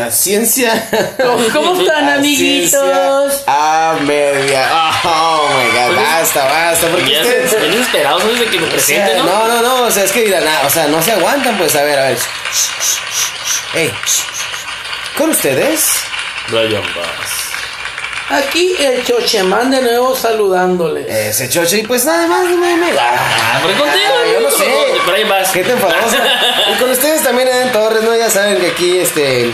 A ciencia. ¿Cómo, están, A amiguitos? ciencia A media. Oh my god, basta, basta. Porque Ya ustedes. se ven desesperados antes de que me O sea, presente, ¿no? no, no, no, o sea, es que dirán, ah, o sea, no se aguantan, pues, a ver, a ver. Ey, con ustedes, Brian Bass. Aquí el Chochemán de nuevo saludándoles. ese chocho, y pues nada más, me, me Ah, pero contigo, Ah, yo sé. Brian Bass. ¿Qué te enfadosa? y con ustedes también en Torres, ¿no? Ya saben que aquí, este,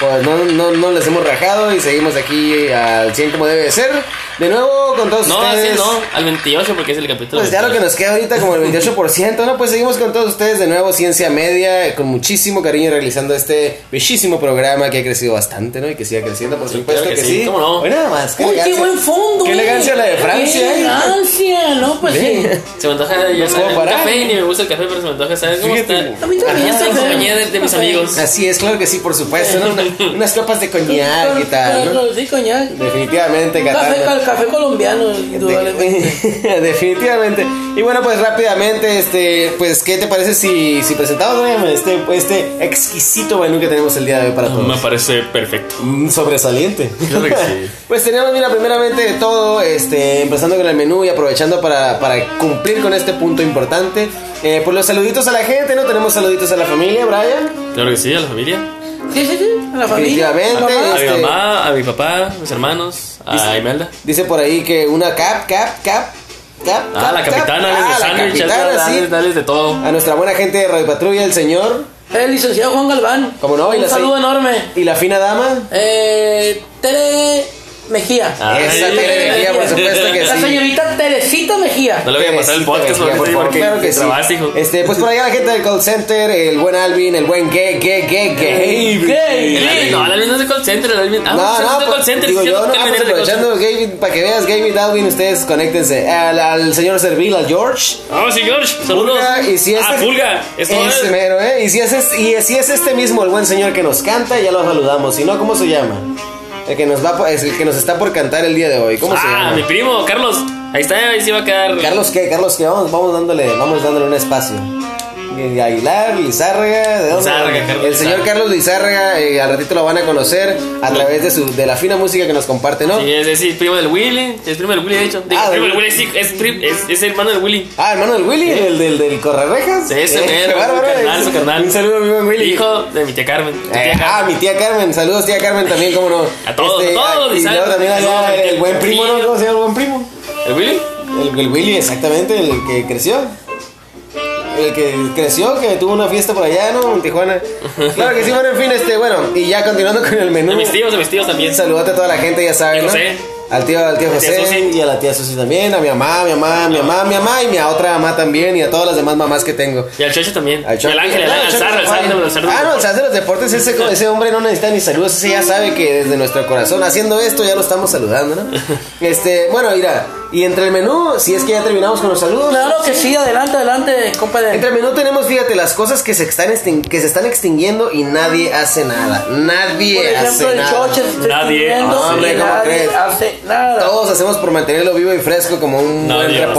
pues no, no, no les hemos rajado y seguimos aquí al 100 como debe de ser. De nuevo con todos No, así ustedes. no, al 28 porque es el capítulo. Pues ya lo que nos queda ahorita como el 28%, ¿no? Pues seguimos con todos ustedes de nuevo, Ciencia Media, con muchísimo cariño realizando este bellísimo programa que ha crecido bastante, ¿no? Y que siga creciendo, por Sí, supuesto claro que, que sí. sí, ¿cómo no? Bueno, nada más. Uy, qué elegancia. buen fondo. Qué eh. elegancia la de Francia, Qué eh. elegancia, ¿no? Pues sí. Se me antoja, ya sabes, un parar. café ni me gusta el café, pero se me antoja, ¿sabes cómo Fíjate. está? A mí también. Ajá, en compañía de, de mis amigos. Así es, claro que sí, por supuesto, ¿no? Una- unas copas de coñac y tal, ¿no? Sí, coñac. Definitivamente, Café, Qatar. Café colombiano, indudablemente. Definitivamente. Y bueno, pues rápidamente, este, pues, ¿qué te parece si, si presentamos este, este exquisito menú que tenemos el día de hoy para todos? Me parece perfecto. Mm, sobresaliente. Claro que sí. Pues tenemos, mira, primeramente de todo, este, empezando con el menú y aprovechando para, para cumplir con este punto importante. Eh, pues los saluditos a la gente, ¿no? Tenemos saluditos a la familia, Brian. Claro que sí, a la familia. Sí, sí, sí. A la familia. Definitivamente. Mamá. A mi Este- mamá, a mi papá, a mis hermanos, a Imelda. Dice por ahí que una cap, cap, cap, cap. Ah, cap, la cap. capitana, Ah, de la sándwich, capitana, dale, sí. dale de todo. A nuestra buena gente de Radio Patrulla, el señor. El licenciado Juan Galván. ¿Cómo no? Y Un la saludo se- enorme. Y la fina dama. Eh, Tere Mejía. Ay, Esa Tere Mejía, por supuesto que La sí. señorita Teresita Mejía. No le voy a pasar el podcast Mejía, por favor, porque claro que sí. trabajas, hijo. Este, pues por allá la gente del call center, el buen Alvin, el buen gay, gay, gay, gay. Gay. El Alvin, no, el Alvin no es de call center, el Alvin. Ah, No, es no, de pues, call center. digo yo, no, que pues, call aprovechando, para que veas, Gaby Alvin, ustedes conéctense al, al señor Servil, al George. Ah, sí, George, saludos. Pulga, y si ah, este- Pulga, es mero, ¿eh? Y si, es, es- y si es este mismo, el buen señor que nos canta, ya lo saludamos. Si no, ¿cómo se llama? El que nos va es el que nos está por cantar el día de hoy. ¿Cómo se Ah, llama? mi primo, Carlos. Ahí está, ahí sí va a quedar. Carlos qué, Carlos qué, vamos, vamos dándole, vamos dándole un espacio. Aguilar, Lizárraga, ¿de dónde? Lizárraga, Carlos El señor Lizárraga. Carlos Lizárraga, eh, al ratito lo van a conocer a través de su de la fina música que nos comparte, ¿no? Sí, es decir, primo del Willy. Es primo del Willy, de hecho. Digo, Ah, primo del- Willy, sí, es, prim- es, es hermano del Willy. Ah, hermano del Willy, el del, del Correrejas. Sí, ese Eh, mero, qué bárbaro, su carnal, eh. su carnal. Un saludo a mi buen Willy. Hijo de mi tía Carmen. Mi tía Eh, ah, Carmen. mi tía Carmen, saludos tía Carmen también, cómo no. A todos, a todos, ah, Y luego también allá el, el buen primo, ¿no? ¿Cómo se llama el buen primo? ¿El Willy? El, el Willy, exactamente, el que creció. El que creció, que tuvo una fiesta por allá, ¿no? En Tijuana. Claro que sí, bueno, en fin, este, bueno, y ya continuando con el menú. De mis tíos, de mis tíos también. Saludote a toda la gente, ya saben, Y ¿no? José. Al tío, al tío A tía José y a la tía Susi también, a mi mamá, a mi mamá, a mi mamá, a mi mamá y mi otra mamá también y a todas las demás mamás que tengo. Y al Chocho también. Al y al Ángel, al Ángel, al. Ah, no, el Zar de los deportes, ese, ese hombre no necesita ni saludos, ese ya sabe que desde nuestro corazón, haciendo esto, ya lo estamos saludando, ¿no? Este, bueno, mira, y entre el menú, si es que ya terminamos con los saludos. Claro que sí, adelante, adelante, compadre. Entre el menú tenemos, fíjate, las cosas que se están que se están extinguiendo y nadie hace nada. Nadie Por ejemplo, hace el nada. choche se está Nadie extinguiendo hace. Hombre, ¿cómo nadie crees? hace nada. Todos hacemos por mantenerlo vivo y fresco como un Nadie buen hace.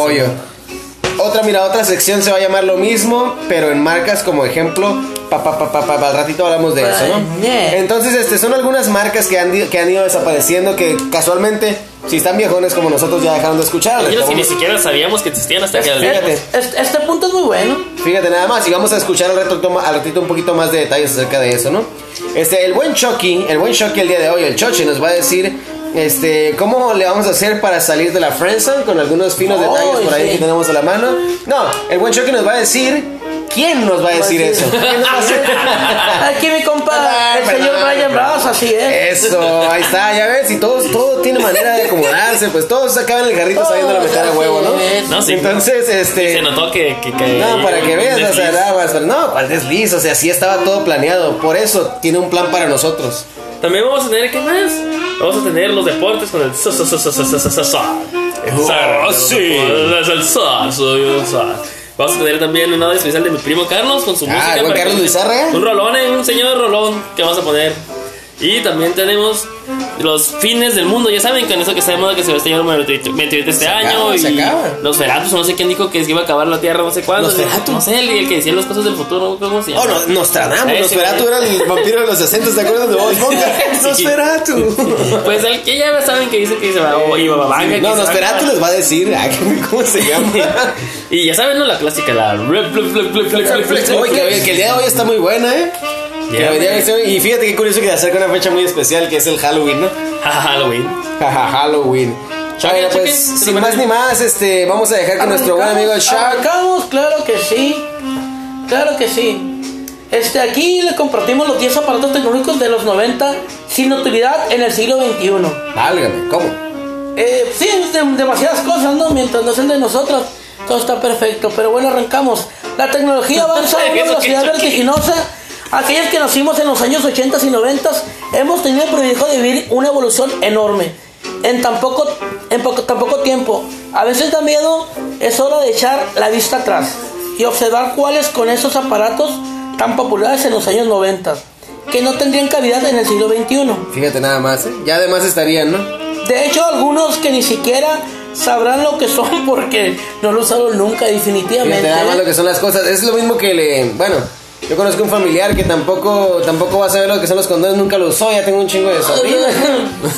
Otra, mira, otra sección se va a llamar lo mismo, pero en marcas como ejemplo, pa, pa, pa, pa, pa, al ratito hablamos de eso, ¿no? Entonces, este, son algunas marcas que han, que han ido desapareciendo que casualmente, si están viejones como nosotros, ya dejaron de escuchar. Ellos que ni siquiera sabíamos que existían hasta que Fíjate. Este, este punto es muy bueno. Fíjate nada más, y vamos a escuchar al ratito, al ratito un poquito más de detalles acerca de eso, ¿no? Este, el buen Chucky, el buen Chucky el día de hoy, el Chochi, nos va a decir, este, cómo le vamos a hacer para salir de la friendzone con algunos finos Ay, detalles por ahí sí. que tenemos a la mano. No, el buen Chucky nos va a decir, ¿quién nos va a decir eso? ¿Quién nos va a decir? Aquí mi compa, el Ay, señor perdón, Brian perdón. Bros, así es. Eso, ahí está, ya ves, y todos, todo tiene manera de acomodarse, pues todos acaban el carrito sabiendo la meter a huevo, ¿no? Es. No, sí. Entonces, este... Se notó que. que, que No, para que veas, o sea, nada más, no, cuál desliz, o sea, sí estaba todo planeado, por eso tiene un plan para nosotros. También vamos a tener, ¿qué más? Vamos a tener los deportes con el. sa- sa- sa- sa- sa- sa- sa- sa-. Oh. Vamos a tener también un audio especial de mi primo Carlos con su Ah, música. para Carlos Lizárraga. Un rolón, eh, un señor rolón que vamos a poner. Y también tenemos los fines del mundo. Ya saben que en eso que está de moda que se va a estallar un meteorito, meteorito este Se año. acaba, y se acaba. los Feratus, no sé quién dijo que se iba a acabar la Tierra, no sé cuándo. Los Feratu. No sé, el, el que decía las cosas del futuro, ¿cómo se llama? Oh, no, Nostradamus, Ese, Nosferatu güey. era el vampiro de los 60, ¿te acuerdas de Bob Esponja? Sí. Nosferatu. Pues el que ya saben que dice que se va Babanga. que No, a Nosferatu les va a decir ah, cómo se llama. Y ya saben, ¿no? La clásica, la. Oye, que el día de hoy está muy buena, ¿eh? Hoy- y fíjate qué curioso que se acerca una fecha muy especial que es el Halloween, ¿no? Halloween. Halloween. Bueno, choque, pues ¿se sin más ni más, este, vamos a dejar que nuestro buen amigo Arrancamos, Shark. Arrancamos, claro que sí. Claro que sí. Este, aquí le compartimos los 10 aparatos tecnológicos de los 90 sin utilidad en el siglo XXI. Válgame, ¿cómo? Eh, sí, de- demasiadas cosas, ¿no? Mientras no sean de nosotros, todo está perfecto. Pero bueno, arrancamos. La tecnología avanza a una velocidad vertiginosa. Aquellos que nacimos en los años 80 y 90 hemos tenido el privilegio de vivir una evolución enorme. En tan poco, en poco, tan poco tiempo. A veces da miedo, es hora de echar la vista atrás y observar cuáles con esos aparatos tan populares en los años 90 que no tendrían cavidad en el siglo XXI. Fíjate nada más, ¿eh? Ya además estarían, ¿no? De hecho, algunos que ni siquiera sabrán lo que son porque no lo usaron nunca, definitivamente. Fíjate nada más lo que son las cosas. Es lo mismo que le. Bueno, yo conozco un familiar que tampoco tampoco va a saber lo que son los condones, nunca lo usó, ya tengo un chingo de sobrinos.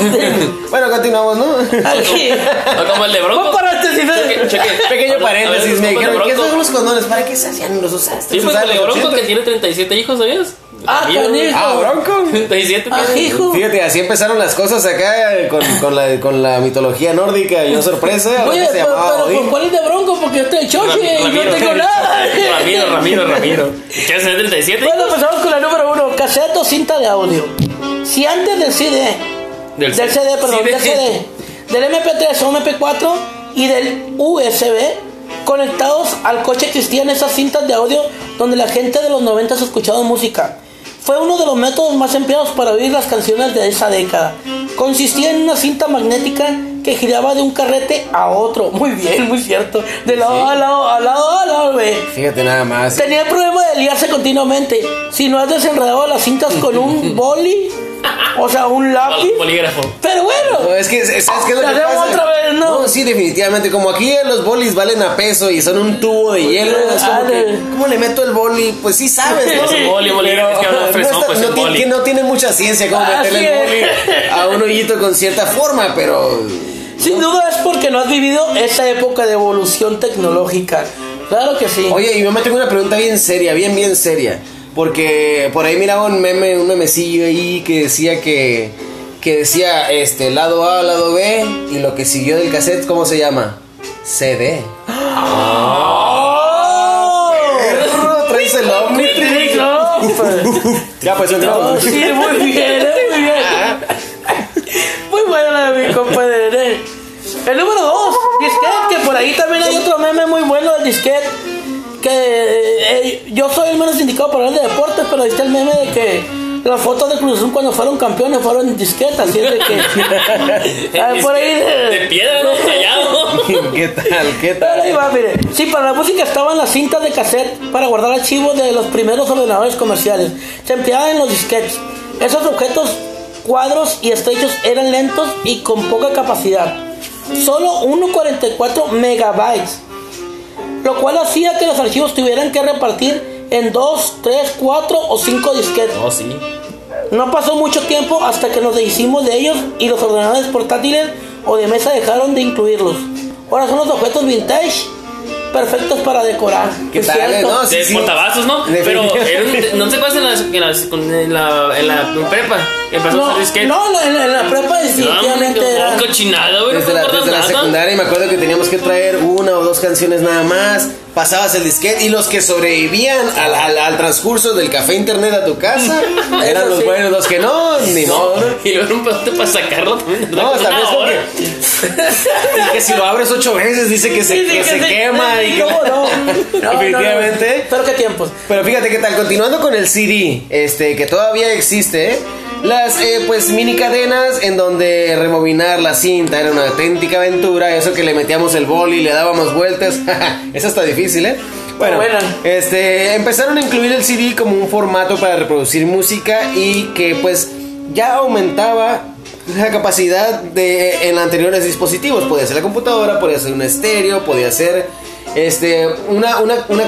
bueno, continuamos, ¿no? Aquí. O como el de Bronco. No Cheque, cheque. Pequeño ver, paréntesis, a me ver, dijeron, ¿qué son los condones? ¿Para qué se hacían? ¿Los usaste? Sí, ¿Los pues usaste el de los Bronco 80? que tiene 37 hijos, ¿sabías? Ah, canijo. Ah, Bronco. 37 tiene. Ajijo. Fíjate, así empezaron las cosas acá con, con, la, con la mitología nórdica. Y no sorpresa, Oye, se pero, llamaba pero Odín. ¿por cuál es de bronco? Porque yo estoy de choche y no Ramiro. tengo nada. Ramiro, Ramiro, Ramiro. ¿Qué es el 37? Bueno, empezamos con la número uno, cassette o cinta de audio. Si antes del CD, Del del, CD, perdón, CD. del CD, del MP3 o MP4 y del USB, conectados al coche existían esas cintas de audio donde la gente de los 90 escuchaba música. Fue uno de los métodos más empleados para oír las canciones de esa década. Consistía en una cinta magnética que giraba de un carrete a otro. Muy bien, muy cierto. De lado a lado, a lado a lado, güey. Fíjate nada más. Tenía el problema de liarse continuamente. Si no has desenredado las cintas con un boli, o sea, un lápiz. Pol- Polígrafo. Pero bueno, No, es que, ¿sabes qué es lo que pasa? otra vez, ¿no? sí, definitivamente. Como aquí los bolis valen a peso y son un tubo de hielo. Es como Ah, que, ¿cómo le meto el boli? Pues sí sabes, ¿no? Es un boli, un es que no, fresón, está- pues, no un tiene, que no tiene mucha ciencia como Así meterle el boli es. a un hoyito con cierta forma, pero... sin duda es porque no has vivido esa época de evolución tecnológica. Claro que sí. Oye, y yo me tengo una pregunta bien seria, bien, bien seria. Porque por ahí miraba un meme, un memecillo ahí que decía que, que decía este lado A, lado B, y lo que siguió del cassette, ¿cómo se llama? CD. ¡Oh! Perro, traes el pues. Ya, pues entramos. sí, muy bien, eh, muy bien. Muy buena la de mi compadre. El número 2, disquete, que por ahí también hay otro meme muy bueno del disquete. Que eh, yo soy el menos indicado para hablar de deportes, pero ahí está el meme de que las fotos de Cruz Azul cuando fueron campeones fueron en disquete, así es de que. Ah, por ahí. De piedra, ¿no? Tallado. ¿Qué tal? ¿Qué Pero ahí tal? va, mire. Sí, para la música estaban las cintas de cassette para guardar archivos de los primeros ordenadores comerciales. Se empleaban en los disquetes. Esos objetos, cuadros y estrechos eran lentos y con poca capacidad. Solo 1.44 megabytes. Lo cual hacía que los archivos tuvieran que repartir en 2, 3, 4 o 5 disquetes. Oh, sí. No pasó mucho tiempo hasta que nos deshicimos de ellos y los ordenadores portátiles o de mesa dejaron de incluirlos. Ahora son los objetos vintage perfectos para decorar. ¿Qué ¿Es tal, cierto? No, sí, De sí. portavasos, ¿no? Pero no te pasa en, las- en, las- en la, en la prepa. Empezó No, no, no, en, la- en la prepa definitivamente No, era... güey. Desde no la, desde la secundaria me acuerdo que teníamos que traer una o dos canciones nada más. Pasabas el disquete y los que sobrevivían al, al, al transcurso del café internet a tu casa eran los sí. buenos, los que no, ni modo. ¿no? Y luego era un pedote para sacarlo también. No, es hora. porque que si lo abres ocho veces dice que se, Sí, sí, que se quema y que ¿Cómo no? No, definitivamente. no. Pero qué tiempos. Pero fíjate qué tal, continuando con el CD, este, que todavía existe, ¿eh? las eh, pues mini cadenas en donde rebobinar la cinta era una auténtica aventura, eso que le metíamos el boli y le dábamos vueltas, eso está difícil, ¿eh? Bueno, Buena. este, empezaron a incluir el CD como un formato para reproducir música y que pues ya aumentaba la capacidad de en anteriores dispositivos. Podía ser la computadora, podía ser un estéreo, podía ser este una una una,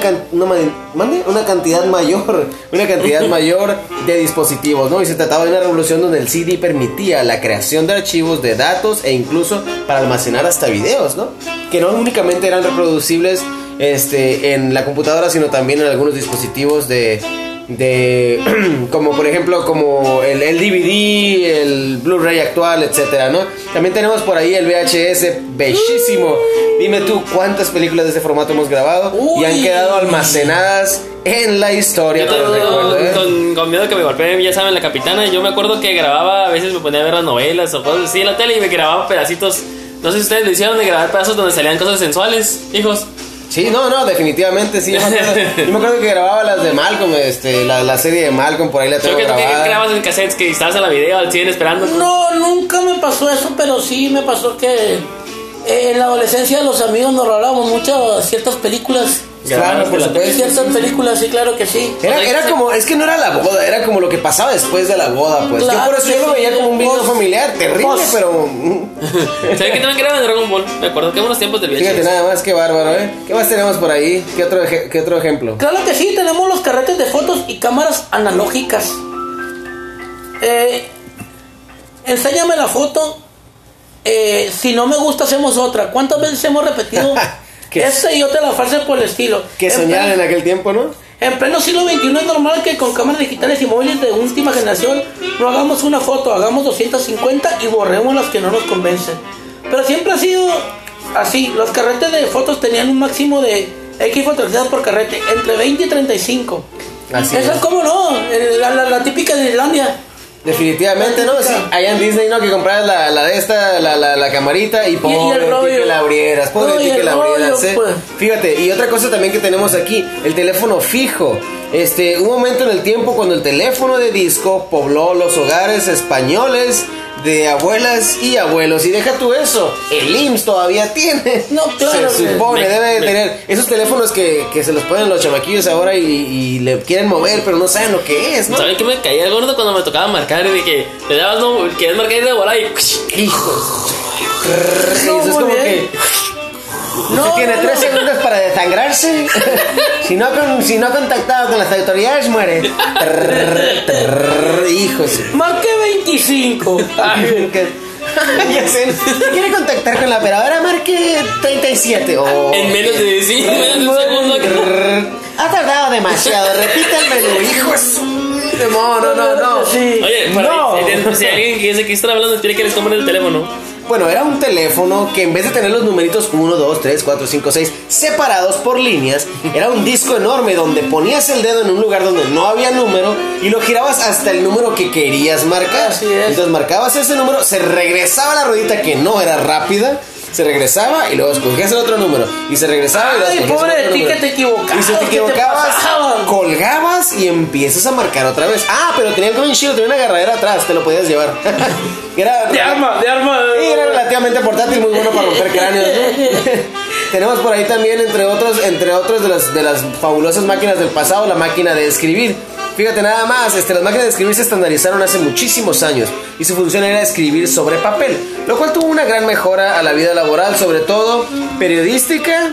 cantidad mayor, una cantidad mayor de dispositivos, ¿no? Y se trataba de una revolución donde el CD permitía la creación de archivos, de datos e incluso para almacenar hasta videos, ¿no? Que no únicamente eran reproducibles este en la computadora, sino también en algunos dispositivos de de como por ejemplo como el, el DVD, el Blu-ray actual, etcétera, ¿no? También tenemos por ahí el VHS bellísimo. Dime tú cuántas películas de este formato hemos grabado y han Uy. quedado almacenadas en la historia. Yo te lo recuerdo, ¿eh? con, con miedo que me golpeen, ya saben, la capitana. Yo me acuerdo que grababa, a veces me ponía a ver las novelas o cosas así en la tele y me grababa pedacitos. No sé si ustedes lo hicieron de grabar pedazos donde salían cosas sensuales, hijos. Sí, no, no, definitivamente sí. Yo me acuerdo, yo me acuerdo que grababa las de Malcolm, este, la, la serie de Malcolm, por ahí la tengo que, que, que grabada. en cassettes que estabas en la video, siguen esperando. No, nunca me pasó eso, pero sí me pasó que eh, en la adolescencia los amigos nos rolábamos mucho ciertas películas. Claro, por la- supuesto. Ciertas películas, sí, claro que sí. Era, era como, es que no era la boda, era como lo que pasaba después de la boda, pues. Claro yo por eso yo lo sí. veía como un video familiar, terrible, pero ¿Sabes que también grababa en Dragon Ball? Me acuerdo que buenos tiempos del VHS. fíjate nada más, qué bárbaro, ¿eh? ¿Qué más tenemos por ahí? ¿Qué otro, qué otro ejemplo? Claro que sí, tenemos los carretes de fotos y cámaras analógicas. Eh, enséñame la foto. Eh, si no me gusta, hacemos otra. ¿Cuántas veces hemos repetido ¿Qué? esta y otra la frase por el estilo? Que soñaban en aquel tiempo, ¿no? En pleno siglo XXI es normal que con cámaras digitales y móviles de última generación no hagamos una foto, hagamos 250 y borremos las que no nos convencen. Pero siempre ha sido así. Los carretes de fotos tenían un máximo de X fotografías por carrete, entre 20 y 35. Así Esa es. como no, el- la, la- la típica de Islandia. Definitivamente, ¿no? Sí, allá en Disney, ¿no? Que compras la, la de esta, la, la, la camarita y pobre ti que la abrieras, pobre No, ti que la abrieras, ¿eh? pues. Fíjate, y otra cosa también que tenemos aquí, el teléfono fijo. Este, un momento en el tiempo cuando el teléfono de disco pobló los hogares españoles de abuelas y abuelos. Y deja tú eso, el IMSS todavía tiene. No, claro Se que- supone, me- debe de me- tener esos teléfonos que, que se los ponen los chamaquillos ahora y, y le quieren mover, pero no saben lo que es, ¿no? ¿Saben qué me caía gordo cuando me tocaba marcar? De que te dabas, no, querías marcar y de volar y. Hijos. No, eso es como bien. que No, usted tiene no, tres no. segundos para desangrarse. si, no con- si no ha contactado con las autoridades, muere. Trrr, trrr, Hijos. Marqué 25. Ay, ya sé. Si quiere contactar con la operadora, marque 37. Oh. En menos de, sí, menos de un segundo. Trrr. Ha tardado demasiado. Repita el menú. Hijos. No, no, no, no. Sí. Oye, por No. ahí, si- si alguien que dice que está hablando, tiene que les compren el teléfono. Bueno, era un teléfono que en vez de tener los numeritos 1, 2, 3, 4, 5, 6 separados por líneas, era un disco enorme donde ponías el dedo en un lugar donde no había número y lo girabas hasta el número que querías marcar. Así es. Entonces marcabas ese número, se regresaba la ruedita que no era rápida. Se regresaba y luego escogías el otro número. Y se regresaba y luego pobre de ti que te equivocabas, Y si te equivocabas, colgabas y empiezas a marcar otra vez. Ah, pero tenía el chido, tenía una agarradera atrás, te lo podías llevar. era, De arma, de arma. Sí, era relativamente portátil, muy bueno para romper cráneos. ¿no? Tenemos por ahí también, entre otros, entre otros de las, de las fabulosas máquinas del pasado, la máquina de escribir. Fíjate nada más, este, las máquinas de escribir se estandarizaron hace muchísimos años y su función era escribir sobre papel, lo cual tuvo una gran mejora a la vida laboral, sobre todo periodística.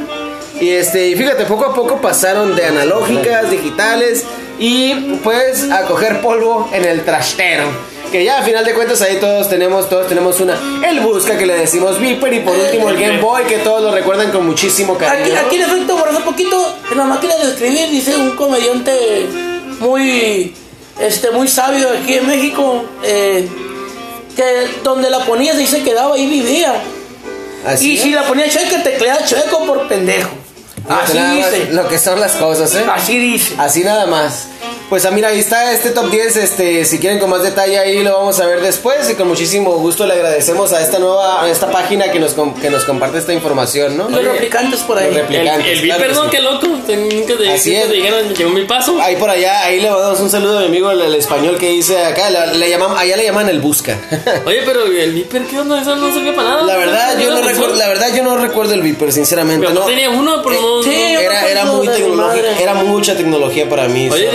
Y este, y fíjate, poco a poco pasaron de analógicas, digitales y pues a coger polvo en el trastero. Que ya a final de cuentas ahí todos tenemos, todos tenemos una. El busca que le decimos Viper y por último el Game Boy que todos lo recuerdan con muchísimo cariño. Aquí, aquí en efecto, por hace poquito, en la máquina de escribir, dice un comediante muy, este, muy sabio aquí en México, eh, que donde la ponías y se quedaba ahí vivía. Así y si la ponía chueca, tecleaba chueco por pendejo. Así dice. Lo que son las cosas, ¿eh? Así dice. Así nada más. Pues ah, mira, ahí está este top 10, este, si quieren con más detalle ahí lo vamos a ver después y con muchísimo gusto le agradecemos a esta nueva, a esta página que nos, que nos comparte esta información, ¿no? Los replicantes por ahí. Los El, el claro ¿no? sí. Qué loco. Nunca te, Así nunca es. te dijeron, llegó mi paso. Ahí por allá, ahí le mandamos un saludo a mi amigo el, el español que dice acá, le, le llaman, allá le llaman el busca. Oye, pero el Viper, ¿qué onda? Eso no sirve para nada. la verdad, yo no ¿Tiene recuerdo, la verdad yo no recuerdo el Viper, sinceramente, Pero no. tenía uno, pero no. sí, no- Era, me era muy mucha tecnología para mí. Oye,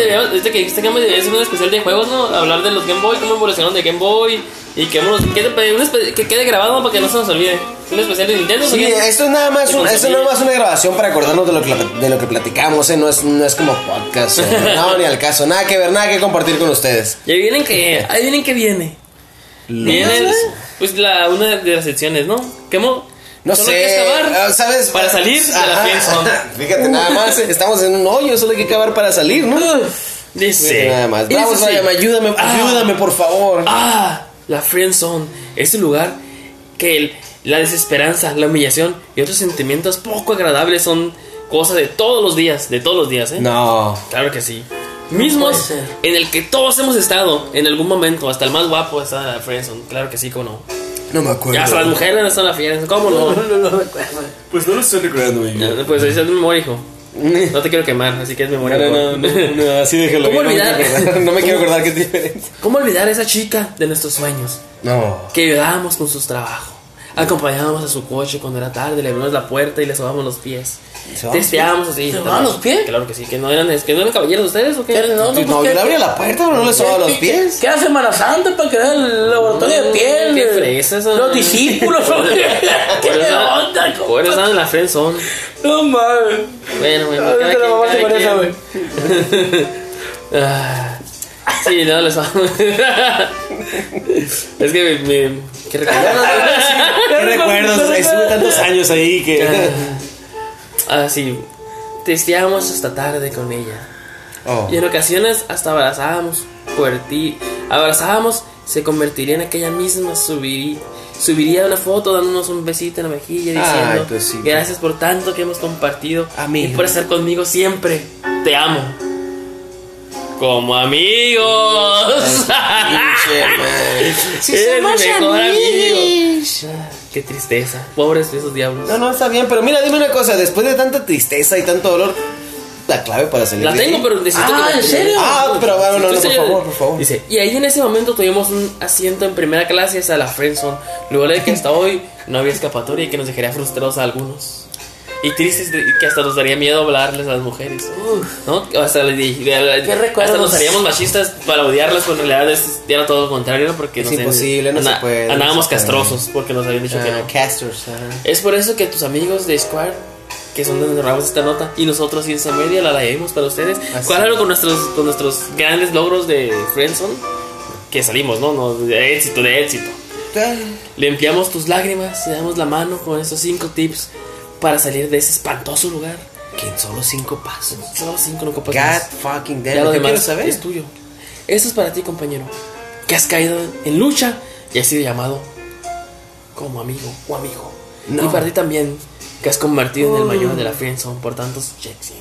ahorita que dijiste Boy, es un especial de juegos, ¿no? Hablar de los Game Boy, cómo evolucionaron de Game Boy y que, unos- que, que quede grabado para que no se nos olvide. Un especial de Nintendo. Sí, esto es nada más, un- esto nada más una grabación para acordarnos de lo que, de lo que platicamos, ¿eh? no, es, no es como podcast, ¿eh? no, ni al caso, nada que ver, nada que compartir con ustedes. Y ahí vienen que, ahí vienen que viene. Viene, pues, la, una de las secciones, ¿no? ¿Qué mo? No Solo sé, hay que excavar ah, ¿sabes? Para salir de la. Fíjate, nada más, estamos en un hoyo, solo hay que cavar para salir, ¿no? Dice. nada más. dice Vamos, así. Brian, ayúdame, Ah. ayúdame, por favor. Ah, la friendzone. Es el lugar que el- la desesperanza, la humillación y otros sentimientos poco agradables son cosa de todos los días, de todos los días, ¿eh? No. Claro que sí. Mismos en el que todos hemos estado en algún momento, hasta el más guapo está en la friendzone. Claro que sí, cómo no. No me acuerdo. Ya hasta las mujeres están en la friendzone, ¿cómo no? No lo recuerdo. Pues no lo estoy recordando, Ya, Pues esa es mi hijo. No te quiero quemar, así que es memoria. No, no, no, no, así déjalo. ¿Cómo no me olvidar? quiero acordar, No me quiero acordar que es diferente. ¿Cómo olvidar a esa chica de nuestros sueños? No. Que ayudábamos con sus trabajos. Acompañábamos a su coche cuando era tarde, le abrimos la puerta y le sobábamos los pies. Testeábamos así. ¿Se sobaban los pies? Claro que sí, que no eran, que no eran caballeros ustedes o qué. ¿Qué? No, No, no, pues, yo ¿qué- le abría la puerta, pero no le sobaba los pies. ¿Qué hace Semana Santa para crear el laboratorio de piel? qué fresas, Los discípulos. ¿Qué onda? Eso estaban en la friendzone. No mames. Bueno, bueno, cada quien, cada quien. Ah, Sí, no, les vamos. Es que me. me ¿Qué recuerdo? ¿Qué recuerdos? Estuve tantos años ahí que. Ah, sí. Testeábamos hasta tarde con ella. Oh. Y en ocasiones hasta abrazábamos. Fuerti abrazábamos, se convertiría en aquella misma. Subiría, subiría una foto dándonos un besito en la mejilla diciendo: Ay, pues sí. Gracias por tanto que hemos compartido. Amigo. Y por estar conmigo siempre. Te amo. Como amigos. Si somos amigos. Qué tristeza. Pobres esos diablos. No, no, está bien, pero mira, dime una cosa. Después de tanta tristeza y tanto dolor, la clave para salir La de tengo, ahí? pero necesito Ah, que me- ¿en serio? Ah, pero bueno, no, no, por favor, por favor. Dice, y ahí en ese momento tuvimos un asiento en primera clase hasta la Friendzone. Luego de que hasta hoy no había escapatoria y que nos dejaría frustrados a algunos. Y tristes de- que hasta nos daría miedo hablarles a las mujeres. ¿No? Hasta, le di- de- hasta nos haríamos machistas para odiarlas cuando en realidad era todo lo contrario, ¿no? Porque Es no sé, imposible, no se puede, no Andábamos puede. castrosos porque nos habían dicho que Ah, no. casters. ajá. Es por eso que tus amigos de Square, que son donde grabamos esta nota, y nosotros Ciencia Media la leemos para ustedes. Así ¿Cuál era con nuestros, con nuestros grandes logros de Friendzone? Que salimos, ¿no? no de éxito, de éxito. Limpiamos tus lágrimas y damos la mano con estos cinco tips para salir de ese espantoso lugar. Que en solo cinco pasos. Solo cinco no copas God fucking Ya damn. lo ¿Qué demás saber? es tuyo. Esto es para ti, compañero. Que has caído en lucha y has sido llamado como amigo o amigo. No. Y para ti también, que has convertido en el mayor de la friendzone por tantos checks.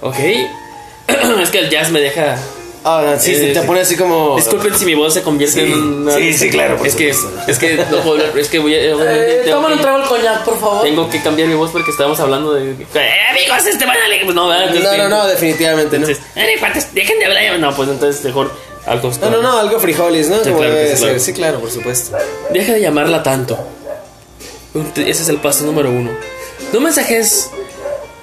Ok. es que el jazz me deja. Ah, sí, Eh, te sí. pone así como. Disculpen si mi voz se convierte Sí. en una. Sí, sí, claro, por Es que, es que, no puedo hablar, es que voy a. Eh, tengo un trago al coñac, por favor. tengo que cambiar mi voz porque estábamos hablando de. ¡Eh, amigos! Este van a. Pues no, ¿verdad? No, Entonces, no, no, definitivamente no. entonces, "Eh, dejen de hablar. No, pues entonces mejor algo. No, no, no, algo frijoles, ¿no? Sí, Como claro que debe sí, ser. claro. Sí, claro, por supuesto. Deja de llamarla tanto. Ese es el paso número uno. No mensajes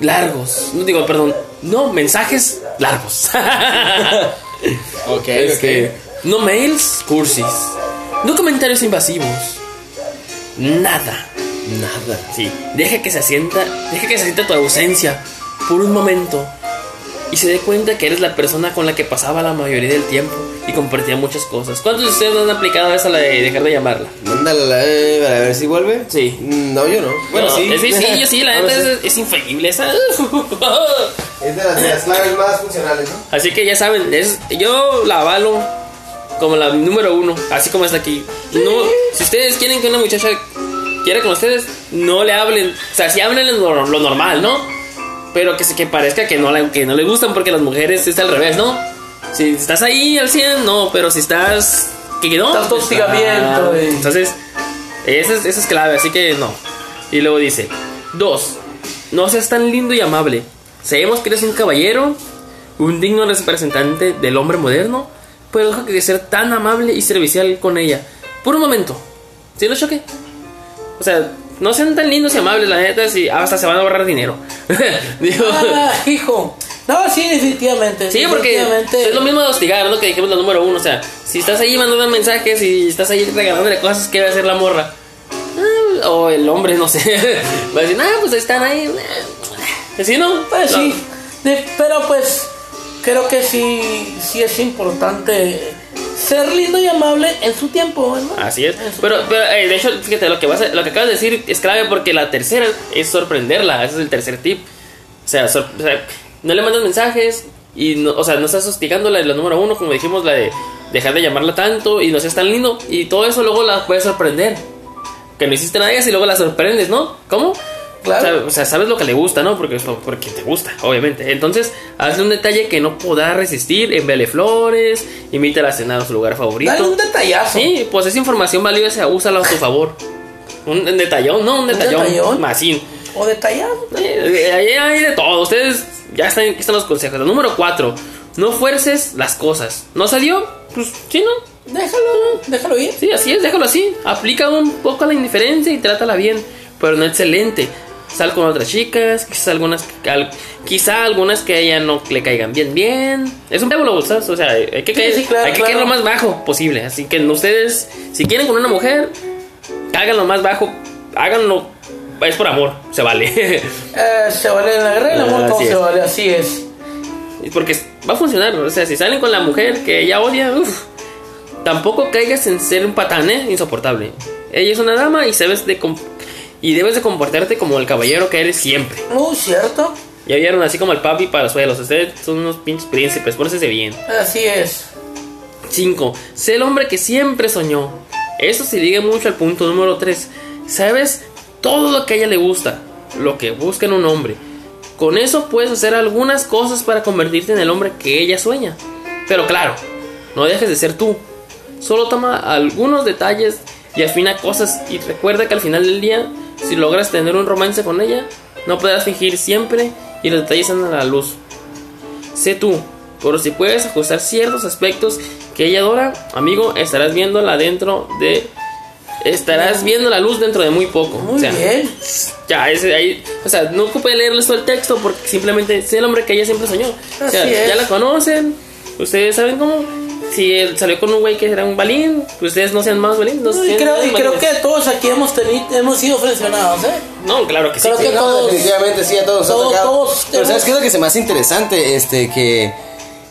largos. No digo, perdón. No mensajes largos. Ok, Este, No mails, cursis. No comentarios invasivos. Nada. Nada. Sí, deja que se asienta, deja que se sienta tu ausencia por un momento y se dé cuenta que eres la persona con la que pasaba la mayoría del tiempo y compartía muchas cosas. ¿Cuántos de ustedes no han aplicado esa la de dejar de llamarla? Mándala eh, para ver si vuelve. Sí. Mm, No, yo no. Bueno, No, sí. es- sí, yo sí, la neta es, es infalible esa. Es de las, de las claves más funcionales, ¿no? Así que ya saben, es, yo la avalo como la número uno, así como está aquí. No, si ustedes quieren que una muchacha quiera con ustedes, no le hablen. O sea, si hablen lo, lo normal, ¿no? Pero que, se- que parezca que no, la- que no le gustan porque las mujeres es al revés, ¿no? Si estás ahí al 100, no, pero si estás... Que, que no. Estás pues, hostigamiento, ah, eh. Entonces, esa es, esa es clave, así que no. Y luego dice, dos, no seas tan lindo y amable. Sabemos que eres un caballero, un digno representante del hombre moderno, pero deja que ser tan amable y servicial con ella. Por un momento. ¿Sí lo choque? O sea, no sean tan lindos y amables, la neta, si hasta se van a ahorrar dinero. Digo, Ah, hijo. No, sí, definitivamente. Sí, porque definitivamente. es lo mismo de hostigar, ¿no? Que dijimos la número uno. O sea, si estás ahí mandando mensajes y estás ahí regalándole cosas, ¿qué va a hacer la morra? Ah, o el hombre, no sé. Va a decir, ah, pues están ahí. Así, ¿no? Pues No. sí, de- pero pues creo que sí, sí es importante ser lindo y amable en su tiempo, ¿verdad? Así es. Pero, pero eh, de hecho, fíjate, lo que, vas a- lo que acabas de decir es clave porque la tercera es sorprenderla. Ese es el tercer tip. O sea, sor- o sea, no le mandas mensajes y, no, o sea, no estás hostigando la, la número uno, como dijimos, la de dejar de llamarla tanto y no seas tan lindo. Y todo eso luego la puedes sorprender. Que no hiciste nada y luego la sorprendes, ¿no? ¿Cómo? Claro. O sea, sabes lo que le gusta, ¿no? Porque, porque te gusta, obviamente. Entonces, hazle un detalle que no podrá resistir. Envíale flores, invítala a cenar a su lugar favorito. Dale un detallazo. Sí, pues esa información valiosa, úsala a tu favor. Un, un detallón, no, un detallón. detallón? Masín. O detallado. Eh, Ahí hay de todo. Ustedes ya están, aquí están los consejos. El número 4. No fuerces las cosas. ¿No salió? Pues sí, ¿no? Déjalo, déjalo ir. Sí, así es, déjalo así. Aplica un poco la indiferencia y trátala bien. Pero no excelente. Sal con otras chicas, quizás algunas, al- quizá algunas que a ella no le caigan bien, bien. Es un diablo, ¿sabes? O sea, hay que, caer, sí, claro, hay que claro. caer lo más bajo posible. Así que ustedes, si quieren con una mujer, hagan lo más bajo, háganlo. Es por amor, se vale. Eh, se vale en la guerra el amor, Ah, todo se es. vale, así es. Porque va a funcionar. O sea, si salen con la mujer que ella odia, uff, tampoco caigas en ser un patán, ¿eh? Insoportable. Ella es una dama y sabes de y debes de comportarte como el caballero que eres siempre. Muy cierto. Ya vieron así como el papi para los suelos. Ustedes son unos pinches príncipes, pórtense bien. Así es. 5. Sé el hombre que siempre soñó. Eso se liga mucho al punto número 3. Sabes todo lo que a ella le gusta, lo que busca en un hombre. Con eso puedes hacer algunas cosas para convertirte en el hombre que ella sueña. Pero claro, no dejes de ser tú. Solo toma algunos detalles y afina cosas y recuerda que al final del día, si logras tener un romance con ella, no podrás fingir siempre y los detalles salen a la luz. Sé tú, pero si puedes ajustar ciertos aspectos que ella adora, amigo, estarás viéndola dentro de. Estarás viendo la luz dentro de muy poco. Muy O sea, bien. Ya, ese ahí. O sea, no ocupe leerles todo el texto porque simplemente sé el hombre que ella siempre soñó. O sea, Así es. ya la conocen, ustedes saben cómo. Si él salió con un güey que era un balín, ustedes no sean más balín. No, Y sean creo, más y creo que todos aquí hemos tenido, hemos sido frencionados, ¿eh? No, claro que sí. Creo Sí, que no, todos- definitivamente sí, a todos ha todos- tocado. todos Pero ¿sabes qué es lo que se me hace interesante? Este, que,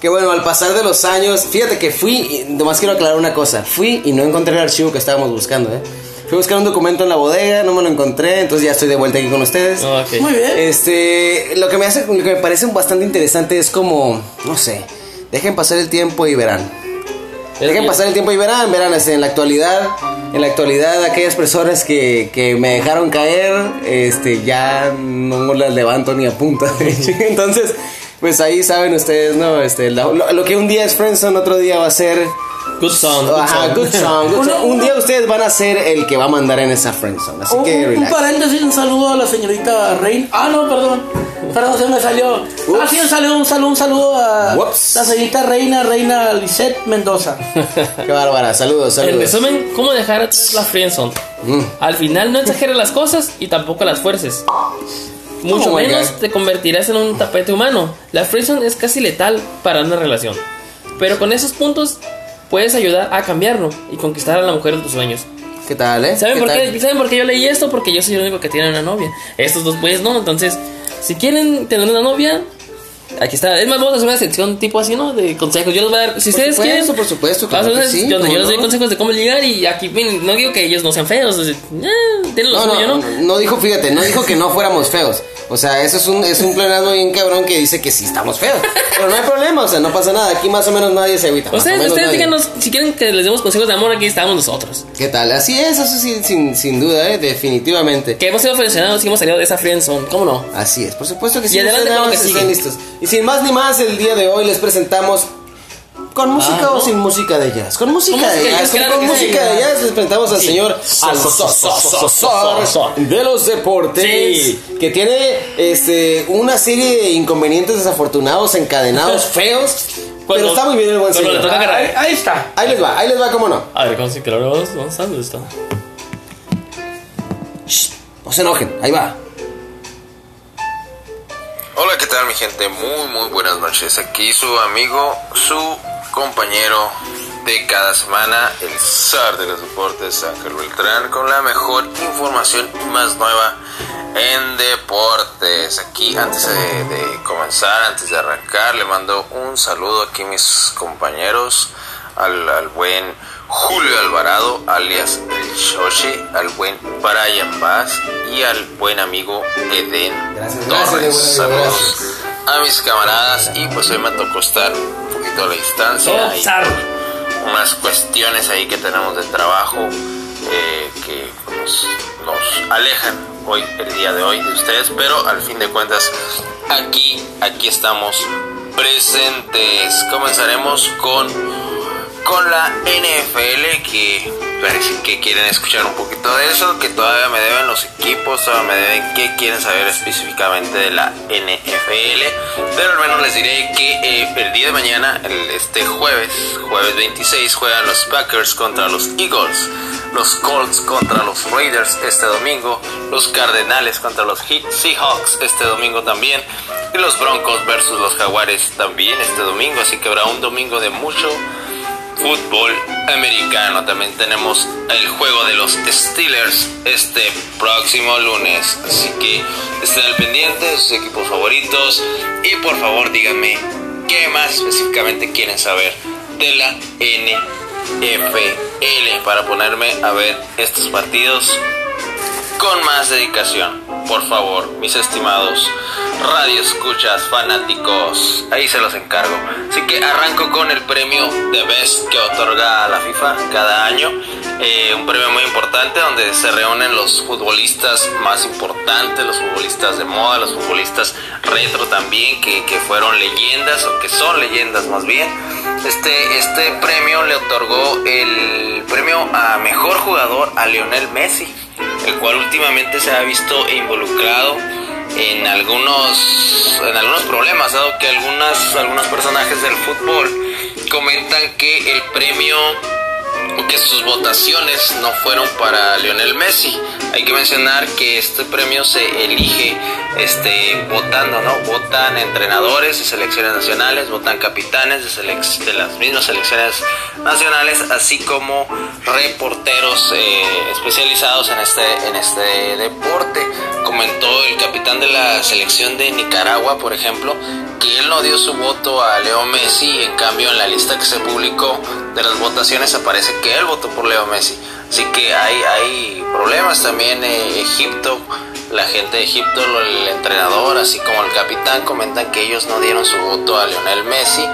que bueno, al pasar de los años, fíjate que fui, y nomás quiero aclarar una cosa, fui y no encontré el archivo que estábamos buscando, ¿eh? Fui a buscar un documento en la bodega, no me lo encontré, entonces ya estoy de vuelta aquí con ustedes. Ah, ok. Muy bien. Este, lo que me hace, lo que me parece bastante interesante es como, no sé, dejen pasar el tiempo y verán. Dejen pasar el tiempo y verán, verán, este, en la actualidad, en la actualidad aquellas personas que, que me dejaron caer, este, ya no las levanto ni a punta. Entonces, pues ahí saben ustedes, ¿no? Este, lo, lo- lo que un día es friendzone, otro día va a ser... Good song. Good Ajá, song. good song, good song. Un día ustedes van a ser el que va a mandar en esa friendzone, así Un, que un relax. paréntesis, un saludo a la señorita Rein. Ah, no, perdón. Perdón, se me salió. Ah, sí, un saludo, un saludo, un saludo a Ups. la señorita Reina, Reina Lisette Mendoza. Qué bárbara, saludos, En saludos. resumen, ¿cómo dejar atrás la friendzone? Mm. Al final no exageres las cosas y tampoco las fuerces. Mucho Oh menos God. te convertirás en un tapete humano. La friendzone es casi letal para una relación. Pero con esos puntos puedes ayudar a cambiarlo y conquistar a la mujer de tus sueños. ¿Qué tal, eh? ¿Saben ¿Qué por, tal? qué? ¿Saben por qué yo leí esto? Porque yo soy el único que tiene una novia. Estos dos pues no. Entonces, si quieren tener una novia, aquí está. Es más, vamos a hacer una sección tipo así, ¿no? De consejos. Yo les voy a dar. Si Por ustedes supuesto, quieren. por supuesto, claro que sí, sección donde ¿cómo yo les doy no? consejos de cómo ligar. Y aquí, miren, no digo que ellos no sean feos. o sea, eh, tienen No, suyo, no, ¿no? no dijo, fíjate, no dijo que no fuéramos feos. O sea, eso es un, es un pleonasmo bien cabrón que dice que sí estamos feos. Pero no hay problema, o sea, no pasa nada. Aquí más o menos nadie se evita. Ustedes, ustedes díganos si quieren que les demos consejos de amor, aquí estamos nosotros. ¿Qué tal? Así es, eso sí, sin, sin duda, ¿eh? definitivamente. Que hemos sido frencionados y hemos salido de esa friendzone. ¿Cómo no? Así es, por supuesto que sí. Y adelante nada que más estén sigue. listos. Y sin más ni más, el día de hoy les presentamos con música Ah, o ¿no? sin música de jazz. Con música, Con de jazz. jazz, Con, claro música de jazz les presentamos al Sí. señor So- al so- so- so- so- so- so- de los deportes Sí. que tiene este una serie de inconvenientes desafortunados, encadenados, feos. pero está muy bien el buen señor. toca Ahí, ahí está. Ahí les va, ahí les va, cómo no. A ver, ¿cómo se que lo vamos? Vamos a ver esto. Shh, no se enojen, ahí va. Hola, ¿qué tal mi gente? Muy muy buenas noches. Aquí su amigo, su compañero de cada semana, el zar de los deportes, Ángel Beltrán, con la mejor información más nueva en deportes. Aquí antes de, comenzar, antes de arrancar, le mando un saludo aquí mis compañeros, al, al buen Julio Alvarado, alias el Shoshi, al buen Brian Bass y al buen amigo Eden Gracias, Torres. gracias, Saludos gracias. a mis camaradas y pues hoy me tocó estar un poquito a la distancia. Y zar. unas cuestiones ahí que tenemos de trabajo eh, que nos, nos alejan hoy, el día de hoy de ustedes, pero al fin de cuentas aquí, aquí estamos presentes. Comenzaremos con, con la NFL que parece que quieren escuchar un poquito de eso, que todavía me deben los equipos, todavía me deben qué quieren saber específicamente de la NFL, pero al menos les diré que eh, el día de mañana, el- este jueves, jueves 26, juegan los Packers contra los Eagles, los Colts contra los Raiders este domingo, los Cardenales contra los Seahawks este domingo también, y los Broncos versus los Jaguares también este domingo, así que habrá un domingo de mucho fútbol americano. También tenemos el juego de los Steelers este próximo lunes. Así que estén al pendiente de sus equipos favoritos. Y por favor díganme qué más específicamente quieren saber de la NFL para ponerme a ver estos partidos con más dedicación. Por favor, mis estimados radio escuchas fanáticos, ahí se los encargo. Así que arranco con el premio de Best que otorga la FIFA cada año. Eh, un premio muy importante donde se reúnen los futbolistas más importantes, los futbolistas de moda, los futbolistas retro también, que, que fueron leyendas o que son leyendas más bien. Este, este premio le otorgó el premio a mejor jugador a Lionel Messi el cual últimamente se ha visto involucrado en algunos en algunos problemas dado que algunas algunos personajes del fútbol comentan que el premio que sus votaciones no fueron para Lionel Messi. Hay que mencionar que este premio se elige este votando, ¿no? Votan entrenadores de selecciones nacionales, votan capitanes de, selec- de las mismas selecciones nacionales, así como reporteros eh, especializados en este en este deporte. Comentó el capitán de la selección de Nicaragua, por ejemplo, que él no dio su voto a Leo Messi, en cambio en la lista que se publicó de las votaciones aparece que él votó por Leo Messi. Así que hay, hay problemas también eh, Egipto, la gente de Egipto, el entrenador, así como el capitán, comentan que ellos no dieron su voto a Lionel Messi,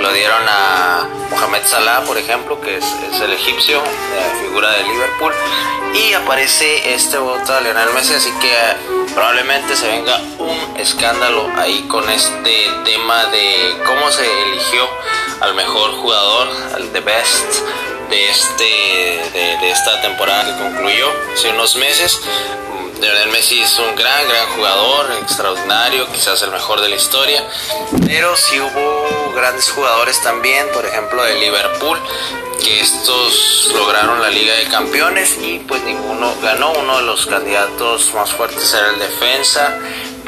lo dieron a Mohamed Salah, por ejemplo, que es, es el egipcio, eh, figura de Liverpool, y aparece este voto a Lionel Messi, así que eh, probablemente se venga un escándalo ahí con este tema de cómo se eligió al mejor jugador, al the best de este de, esta temporada que concluyó hace unos meses. Lionel Messi es un gran, gran jugador, extraordinario, quizás el mejor de la historia, pero sí hubo grandes jugadores también, por ejemplo de Liverpool, que estos lograron la Liga de Campeones y pues ninguno ganó. Uno de los candidatos más fuertes era el defensa,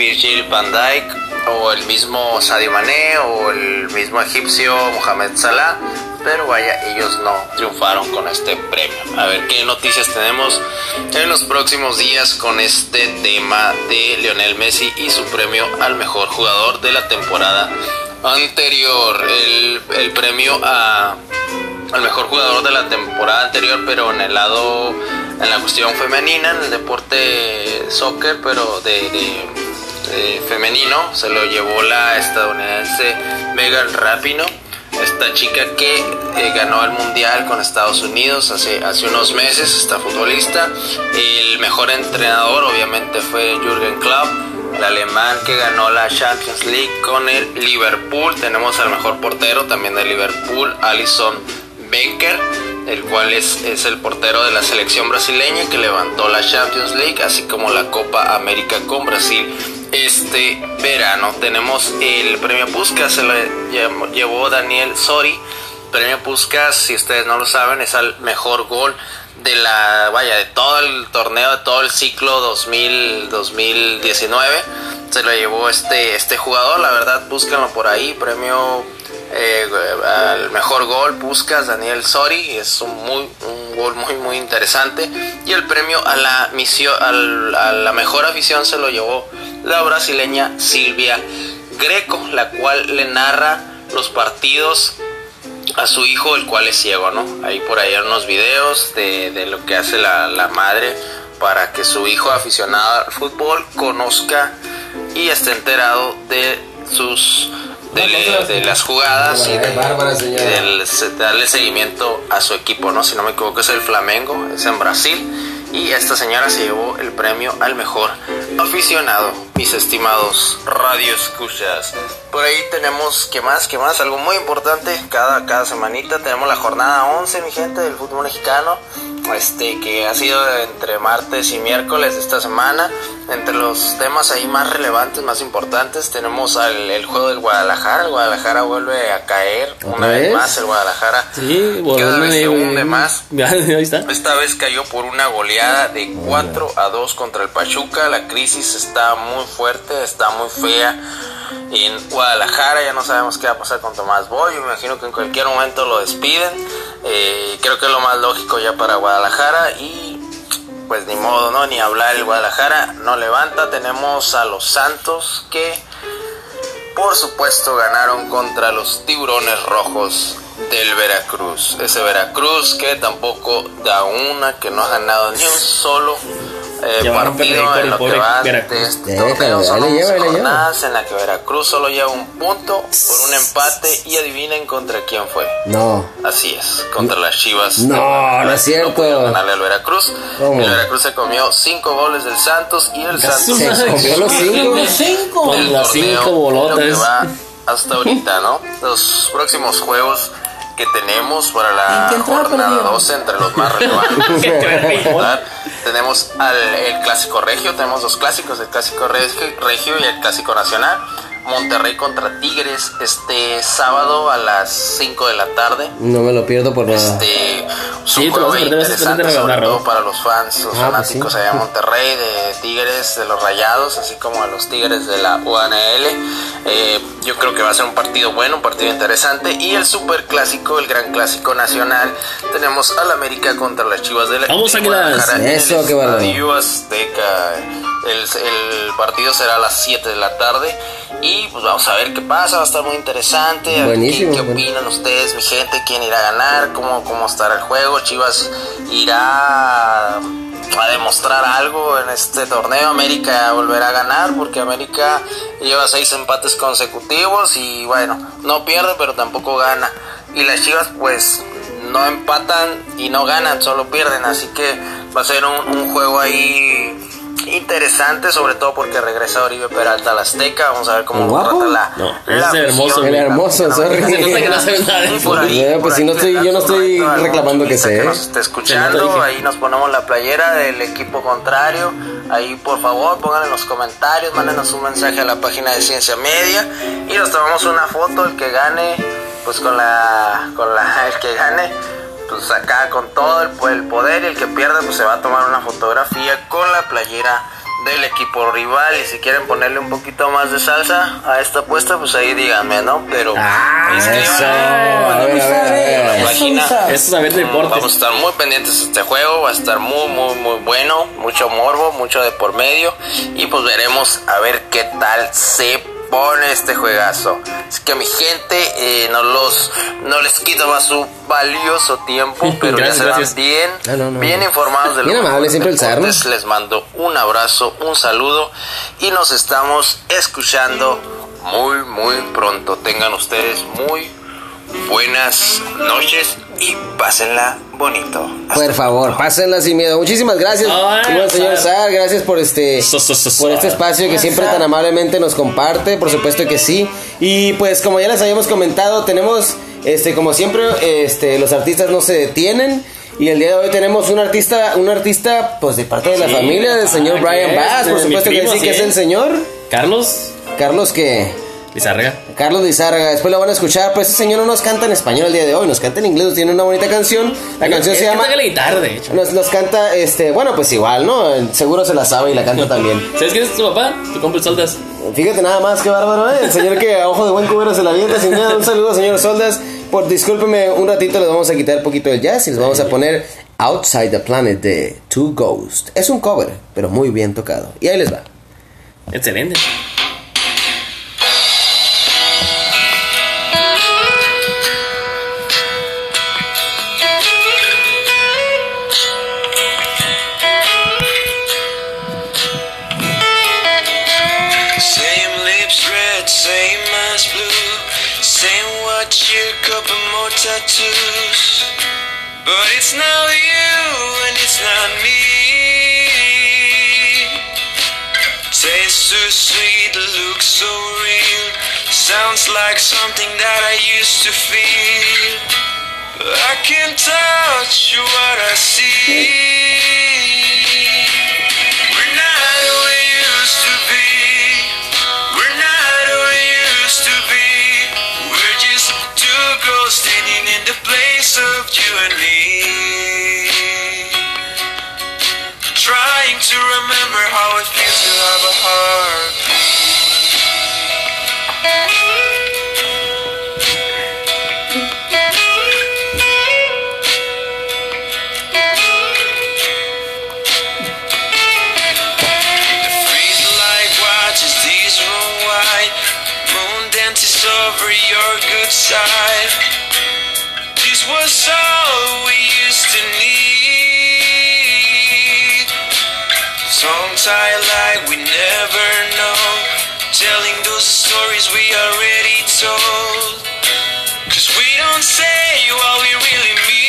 Virgil van Dijk, o el mismo Sadio Mané, o el mismo egipcio Mohamed Salah. Pero vaya, ellos no triunfaron con este premio. A ver qué noticias tenemos en los próximos días con este tema de Lionel Messi y su premio al mejor jugador de la temporada anterior. El premio a al mejor jugador de la temporada anterior, pero en el lado, en la cuestión femenina, en el deporte soccer, pero de, femenino, se lo llevó la estadounidense Megan Rapino, esta chica que eh, ganó el mundial con Estados Unidos hace, hace unos meses, esta futbolista. El mejor entrenador obviamente fue Jürgen Klopp, el alemán que ganó la Champions League con el Liverpool. Tenemos al mejor portero también de Liverpool, Alison Becker, el cual es, es el portero de la selección brasileña que levantó la Champions League, así como la Copa América con Brasil este verano. Tenemos el premio Puskas, se lo lle- llevó Daniel Sori. Premio Puskas, si ustedes no lo saben, es al mejor gol de la, vaya, de todo el torneo, de todo el ciclo 2000, 2019. Se lo llevó este, este jugador, la verdad, búsquenlo por ahí, premio eh, al mejor gol, buscas Daniel Sori, es un, muy, un gol muy, muy interesante. Y el premio a la, misión, al- a la mejor afición se lo llevó la brasileña Silvia Greco, la cual le narra los partidos a su hijo, el cual es ciego, ¿no? Ahí por ahí unos videos de, de lo que hace la, la madre para que su hijo aficionado al fútbol conozca y esté enterado de sus de, las jugadas y de, Bárbara, señora. y del- se- darle seguimiento a su equipo, ¿no? Si no me equivoco es el Flamengo, es en Brasil y esta señora se llevó el premio al mejor aficionado, mis estimados radio escuchas. Por ahí tenemos, ¿qué más? ¿Qué más? Algo muy importante, cada, cada semanita tenemos la jornada 11, mi gente, del fútbol mexicano, este que ha sido entre martes y miércoles de esta semana. Entre los temas ahí más relevantes, más importantes, tenemos al, el juego del Guadalajara. El Guadalajara vuelve a caer ¿Otra una vez vez? más. El Guadalajara Sí, cada vez se hunde más. Ahí está. Esta vez cayó por una goleada de 4 a 2 contra el Pachuca. La crisis está muy fuerte, está muy fea. En Guadalajara ya no sabemos qué va a pasar con Tomás Boy. Me imagino que en cualquier momento lo despiden. Eh, creo que es lo más lógico ya para Guadalajara. Y pues ni modo, ¿no? Ni hablar el Guadalajara. No levanta. Tenemos a los Santos que por supuesto ganaron contra los tiburones rojos del Veracruz. Ese Veracruz que tampoco da una, que no ha ganado ni un solo eh, partido en lo que va de este torneo. Son dale, 11 llévale, llévale. jornadas en la que Veracruz solo lleva un punto por un empate y adivinen contra quién fue. No. Así es, contra las Chivas. No, no es cierto. pudieron ganarle al Veracruz. ¿Cómo? El Veracruz se comió 5 goles del Santos y el Santos se Se comió los cinco. Cinco. Con las torneo, cinco bolotas. hasta ahorita, ¿no? Los próximos juegos que tenemos para ¿En la jornada perdieron? 12 entre los más relevantes. Tenemos al, el clásico regio, tenemos dos clásicos, el clásico regio y el clásico nacional. Monterrey contra Tigres este sábado a las 5 de la tarde. No me lo pierdo por nada. Este, es Sí, un te lo juego vas a perder, vas a interesante, perder, sobre todo para los fans, los Ah, pues fanáticos sí. allá en Monterrey, de Tigres, de los Rayados, así como de los Tigres de la UANL. Eh, yo creo que va a ser un partido bueno, un partido interesante. Y el super clásico, el gran clásico nacional, tenemos al América contra las Chivas de la Vamos, de. Guadalajara el Eso, qué Azteca. El, el partido será a las 7 de la tarde. Y pues vamos a ver qué pasa, va a estar muy interesante. A ver Buenísimo, ¿Qué, qué opinan ustedes, mi gente? ¿Quién irá a ganar? ¿Cómo, cómo estará el juego? Chivas irá a demostrar algo en este torneo. América volverá a ganar porque América lleva seis empates consecutivos y bueno, no pierde pero tampoco gana. Y las Chivas pues no empatan y no ganan, solo pierden. Así que va a ser un, un juego ahí interesante, sobre todo porque regresa Oribe Peralta al Azteca. Vamos a ver cómo ¿El guapo? trata la, No, la ese hermoso. El hermoso, sorry. Que no sabe nada de Y por ahí, Eh, pues si no estoy- yo no estoy a reclamando que ciclista sé, ¿eh? nos esté escuchando, ahí nos ponemos la playera del equipo contrario. Ahí por favor pongan en los comentarios, mándenos un mensaje a la página de Ciencia Media y nos tomamos una foto, el que gane, pues con la, con la, el que gane, pues acá con todo el, el poder y el que pierde pues se va a tomar una fotografía con la playera del equipo rival. Y si quieren ponerle un poquito más de salsa a esta apuesta pues ahí díganme, ¿no? Pero Ah, eso. A ver, a a página. Eso Vamos a estar muy pendientes de este juego, va a estar muy, muy, muy bueno, mucho morbo, mucho de por medio. Y pues veremos a ver qué tal se pone este juegazo. Así que mi gente, eh, no los, no les quito más su valioso tiempo, pero Gracias, ya se van bien, Ah, no, no. bien informados de lo Bien amable siempre deportes. Les mando un abrazo, un saludo y nos estamos escuchando muy, muy pronto. Tengan ustedes muy buenas noches y pásenla bonito. Por favor, pásenla sin miedo. Muchísimas gracias. Ay, señor Sar. Gracias por este So, so, so, so. por este espacio que siempre tan amablemente nos comparte, por supuesto que sí. Y pues como ya les habíamos comentado, tenemos este como siempre este los artistas no se detienen y el día de hoy tenemos un artista, un artista pues de parte de la Sí, familia del señor ah, Brian que Bass, por de mi supuesto que primo, sí que sí. es el señor Carlos, Carlos que Lizárraga. Carlos Lizárraga, después lo van a escuchar, pues ese señor no nos canta en español el día de hoy, nos canta en inglés, tiene una bonita canción. La canción se llama... toca la guitarra, de hecho. Nos, nos canta, este, bueno, pues igual, ¿no? Seguro se la sabe y la canta también. ¿Sabes quién es tu papá? Tu compa el Soldas. Fíjate nada más, qué bárbaro, ¿eh? El señor que a ojo de buen cubero se la avienta sin miedo. Un saludo, señor Soldas. Por discúlpeme, un ratito les vamos a quitar un poquito del jazz y les vamos a poner Outside the Planet de Two Ghost. Es un cover, pero muy bien tocado. Y ahí les va. Excelente. So sweet, looks so real. Sounds like something that I used to feel. But I can't touch what I see. Like, we never know. Telling those stories we already told. Cause we don't say what we really mean.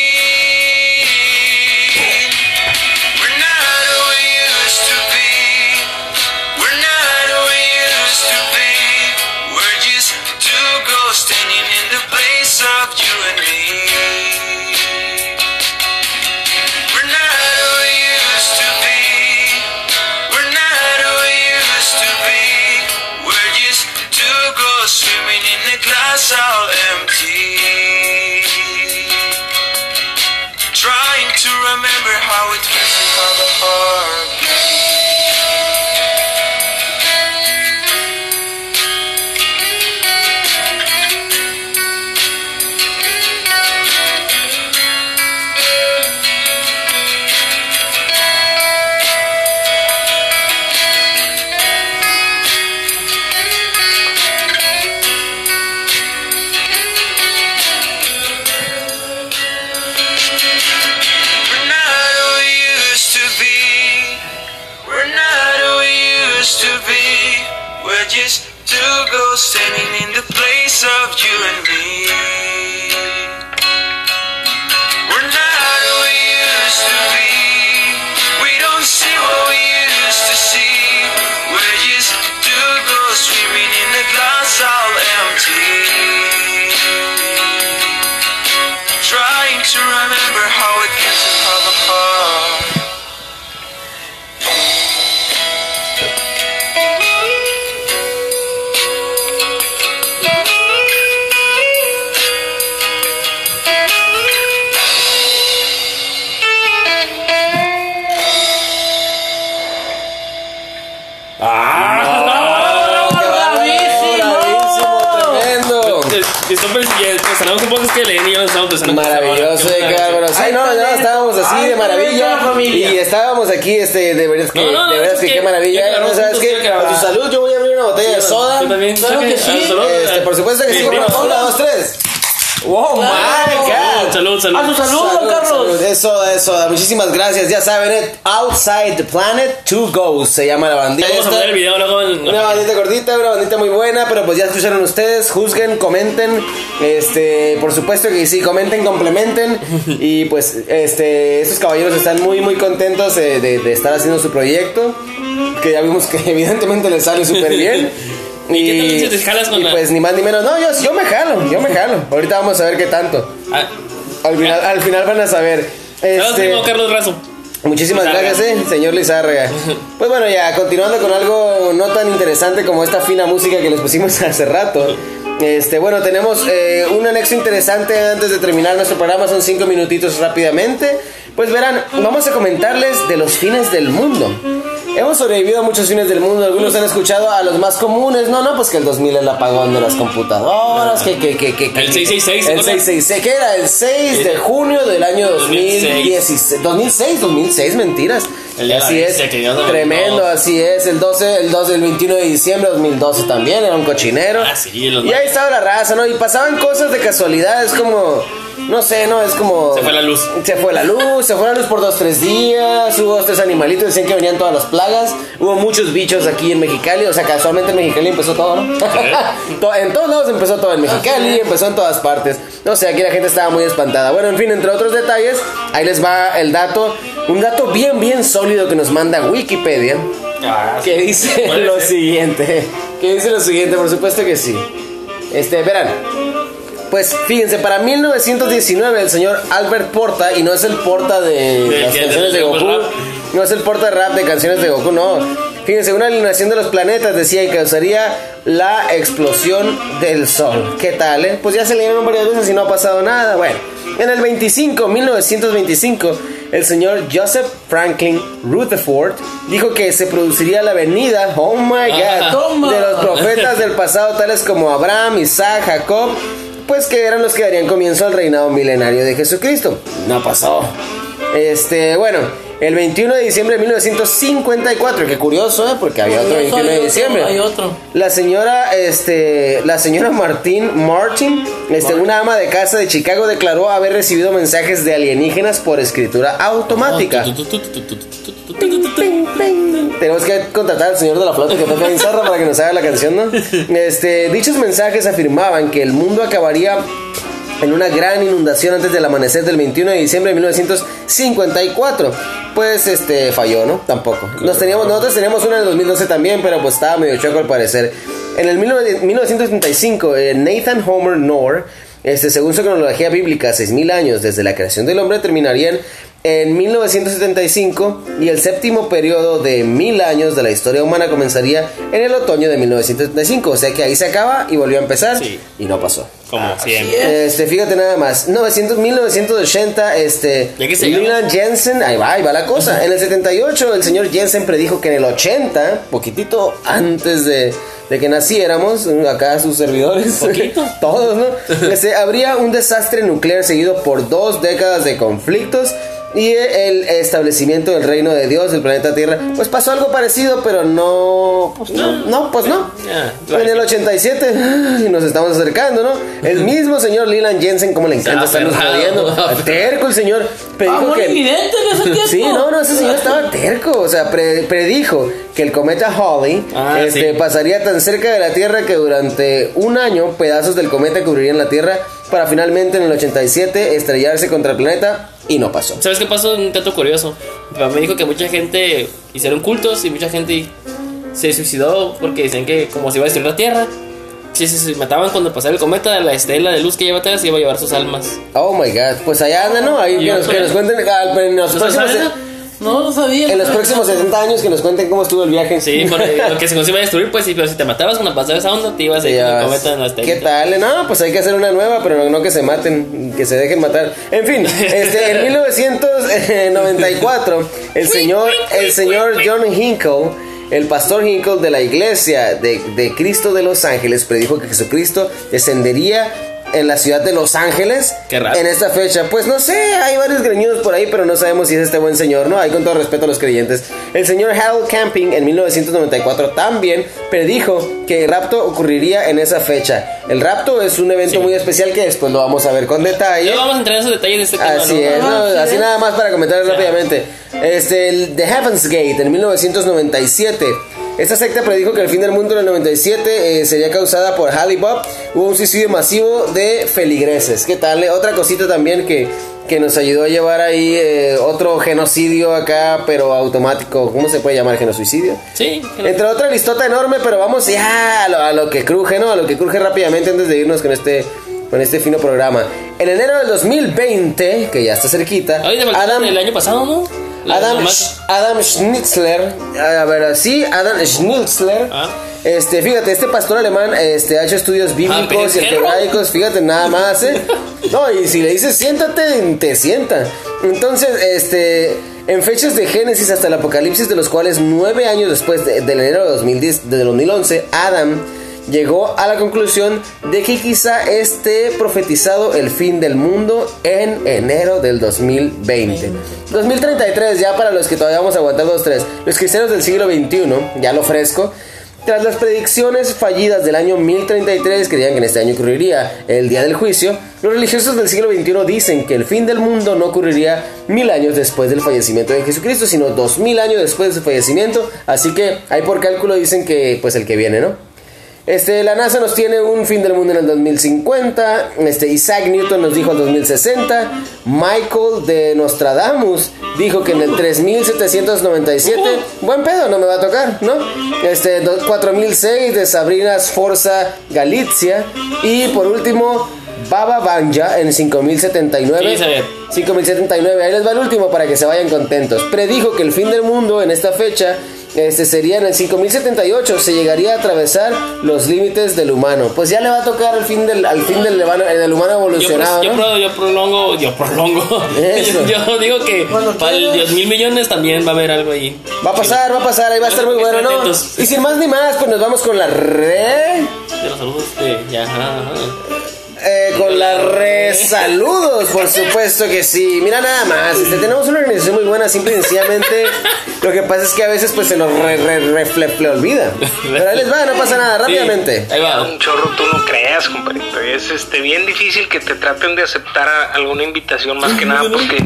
Que están persiguiendo. Pensamos un poco que leen y ya lo estamos pensando. Maravilloso, eh, cabrón. Sí, no, no, estábamos así Ay, de maravilla. Y estábamos aquí, este, de verdad que, No, no, de es que que qué maravilla. ¿no? ¿Sabes qué? A tu salud, yo voy a abrir una botella de soda. Tú también. Claro que sí. Este, por supuesto que sí. Una, dos, tres. ¡Wow, my God! Salud, salud. A su salud, Carlos. salud. Eso, eso. Muchísimas gracias. Ya saben, eh, Outside the Planet, Two Ghosts se llama la bandita. Vamos a poner el video luego en. Una bandita gordita, una bandita muy buena, pero pues ya escucharon ustedes, juzguen, comenten, este, por supuesto que sí, comenten, complementen y pues este, estos caballeros están muy muy contentos de, de- de estar haciendo su proyecto, que ya vimos que evidentemente les sale súper bien. ¿Y qué tal si te jalas con y la- pues ni más ni menos, no, yo, yo me jalo, yo me jalo, ahorita vamos a ver qué tanto, Ah, al final, al final van a saber. Este, Carlos Razo. Muchísimas gracias, eh, señor Lizárraga. Pues bueno, ya continuando con algo no tan interesante como esta fina música que les pusimos hace rato. Este, bueno, tenemos eh, un anexo interesante antes de terminar nuestro programa, son cinco minutitos rápidamente. Pues verán, vamos a comentarles de los fines del mundo. Hemos sobrevivido a muchos fines del mundo, algunos han escuchado a los más comunes, no, no, pues que el 2000 el apagón de las computadoras, que, que, que, que, que- El 666, el ¿no? 666, que era el 6 de junio del año 2016, 2006, 2006, mentiras. El día de la así es, tremendo, así es, el 12, el 12, el 21 de diciembre de 2012 también, era un cochinero. Ah, y ahí estaba la raza, ¿no? Y pasaban cosas de casualidad, es como, no sé, ¿no? Es como... Se fue la luz. Se fue la luz, se fue la luz por dos, tres días, hubo dos, tres animalitos, decían que venían todas las plagas, hubo muchos bichos aquí en Mexicali, o sea, casualmente en Mexicali empezó todo, ¿no? En todos lados empezó todo, en Mexicali, empezó en todas partes, o sea, aquí la gente estaba muy espantada. Bueno, en fin, entre otros detalles, ahí les va el dato, un dato bien, bien sólido que nos manda Wikipedia, Ah, que dice lo ser. siguiente, que dice lo siguiente, por supuesto que sí. Este, verán, pues fíjense, para 1919 el señor Albert Porta, y no es el Porta de De- las canciones de- Goku, rap. no es el Porta de rap de canciones de Goku, no. Fíjense, una alineación de los planetas decía que causaría la explosión del Sol. ¿Qué tal, eh? Pues ya se leyeron varias veces y no ha pasado nada. Bueno, en el 25, 1925, el señor Joseph Franklin Rutherford dijo que se produciría la venida, oh my god, de los profetas del pasado, tales como Abraham, Isaac, Jacob, pues que eran los que darían comienzo al reinado milenario de Jesucristo. No pasó. Este, bueno, el 21 de diciembre de 1954, qué curioso, ¿eh? Porque había otro Curioso, 21 de otro, diciembre. hay otro. La señora, este, la señora Martín Martin, este, una ama de casa de Chicago declaró haber recibido mensajes de alienígenas por escritura automática. Tenemos que contratar al señor de la flauta que toca en zarra para que nos haga la canción, ¿no? Este, dichos mensajes afirmaban que el mundo acabaría en una gran inundación antes del amanecer del 21 de diciembre de 1954. Pues este falló, ¿no? Tampoco. Nos teníamos, nosotros teníamos una en el 2012 también, pero pues estaba medio choco al parecer. En el 19- 1935, eh, Nathan Homer Knorr, este, según su cronología bíblica, 6.000 años desde la creación del hombre terminarían en 1975 y el séptimo periodo de mil años de la historia humana comenzaría en el otoño de 1975. O sea que ahí se acaba y volvió a empezar Sí. y no pasó. Como siempre. Este, fíjate nada más. 900, 1980, este. Leland Jensen, ahí va, ahí va la cosa. En el 78, el señor Jensen predijo que en el 80, poquitito antes de, de que naciéramos, acá sus servidores, Poquito. todos, ¿no? Este, habría un desastre nuclear seguido por dos décadas de conflictos. Y el establecimiento del reino de Dios, del planeta Tierra, pues pasó algo parecido, pero no. Pues no, no, pues no. En el 87, ay, nos estamos acercando, ¿no? El mismo señor Leland Jensen, como le encanta Ah, estarnos jodiendo. Terco el señor. Predijo Vamos, que. Sí, no, no, ese señor estaba terco. O sea, pre- predijo que el cometa Halley Ah, este, sí. pasaría tan cerca de la Tierra que durante un año pedazos del cometa cubrirían la Tierra para finalmente en el 87 estrellarse contra el planeta y no pasó. ¿Sabes qué pasó? Un dato curioso. Mi papá me dijo que mucha gente hicieron cultos y mucha gente se suicidó porque decían que como se iba a destruir la Tierra, si se, mataban cuando pasara el cometa, la estela de luz que lleva atrás iba a llevar sus almas. Oh my god, pues allá anda, ¿no? Ahí que nos, que nos cuenten ah, en los ¿No próximos. No, no sabía. En los próximos 70 años que nos cuenten cómo estuvo el viaje. Sí, porque lo que se nos iba a destruir, pues sí, pero si te matabas cuando pasaba esa onda, te ibas a ir estela. ¿Qué tal? No, pues hay que hacer una nueva, pero no, no que se maten, que se dejen matar. En fin, este, en 1994, el señor, el señor John Hinkle, el pastor Hinkle de la iglesia de, de Cristo de Los Ángeles, predijo que Jesucristo descendería en la ciudad de Los Ángeles Qué raro. en esta fecha. Pues no sé, hay varios greñudos por ahí, pero no sabemos si es este buen señor, ¿no? Hay con todo respeto a los creyentes. El señor Harold Camping en 1994 también predijo que el rapto ocurriría en esa fecha. El rapto es un evento muy especial que después lo vamos a ver con detalle. Ya vamos a entrar en esos detalles de este tema. Así ¿no? es, ¿no? Ah, sí, así nada más para comentar rápidamente. Este, el The Heaven's Gate en 1997. Esta secta predijo que el fin del mundo en el 97 eh, sería causada por Halibut. Hubo un suicidio masivo de feligreses. ¿Qué tal? eh? Otra cosita también que, que nos ayudó a llevar ahí eh, otro genocidio acá, pero automático. ¿Cómo se puede llamar genocidio? Sí, no- Entre otra listota enorme, pero vamos ya a lo, a lo que cruje, ¿no? A lo que cruje rápidamente antes de irnos con este, con este fino programa. En enero del 2020, que ya está cerquita, Ay, de Adam, el año pasado, ¿no? Adam, Adam Schnitzler, a ver, sí, Adam Schnitzler. Ah. Este, fíjate, este pastor alemán este, ha hecho estudios bíblicos y Ah, algebraicos, fíjate, nada más, ¿eh? No, y si le dices siéntate, te sienta. Entonces, este, en fechas de Génesis hasta el Apocalipsis, de los cuales nueve años después de- del enero de 2010, de 2011, Adam llegó a la conclusión de que quizá esté profetizado el fin del mundo en enero del 2020. 2033, ya para los que todavía vamos a aguantar dos, tres. Los cristianos del siglo XXI, ya lo fresco. Tras las predicciones fallidas del año 1033, creían que en este año ocurriría el día del juicio, los religiosos del siglo XXI dicen que el fin del mundo no ocurriría mil años después del fallecimiento de Jesucristo, sino dos mil años después de su fallecimiento. Así que ahí por cálculo dicen que pues el que viene, ¿no? Este, la NASA nos tiene un fin del mundo en el 2050. Este, Isaac Newton nos dijo el 2060. Michael de Nostradamus dijo que en el 3797. Buen pedo, no me va a tocar, ¿no? Este, do- 4006 de Sabrina Sforza Galizia. Y por último, Baba Banja en 5079. Sí, se ve. 5079, ahí les va el último para que se vayan contentos. Predijo que el fin del mundo en esta fecha este sería en el 5078, se llegaría a atravesar los límites del humano. Pues ya le va a tocar al fin del, al fin del, humano- del humano Yo, evolucionado, pro- yo, ¿no? pro- yo prolongo, yo prolongo. Yo, yo digo que para el quieras. 10 mil millones también va a haber algo ahí. Va a pasar, va a pasar, ahí va a estar muy bueno, ¿no? Y sin más ni más, pues nos vamos con la re... De los saludos de. Ya, ajá, ajá. Eh, con la re saludos, por supuesto que sí. Mira nada más, este, tenemos una organización muy buena, simple y sencillamente. Lo que pasa es que a veces pues se nos re, re, re- fle- fle- olvida. Pero ahí les va, no pasa nada, Sí, rápidamente. ahí va. Un chorro tú no creas, compadrito. Es este, bien difícil que te traten de aceptar a- alguna invitación más que nada porque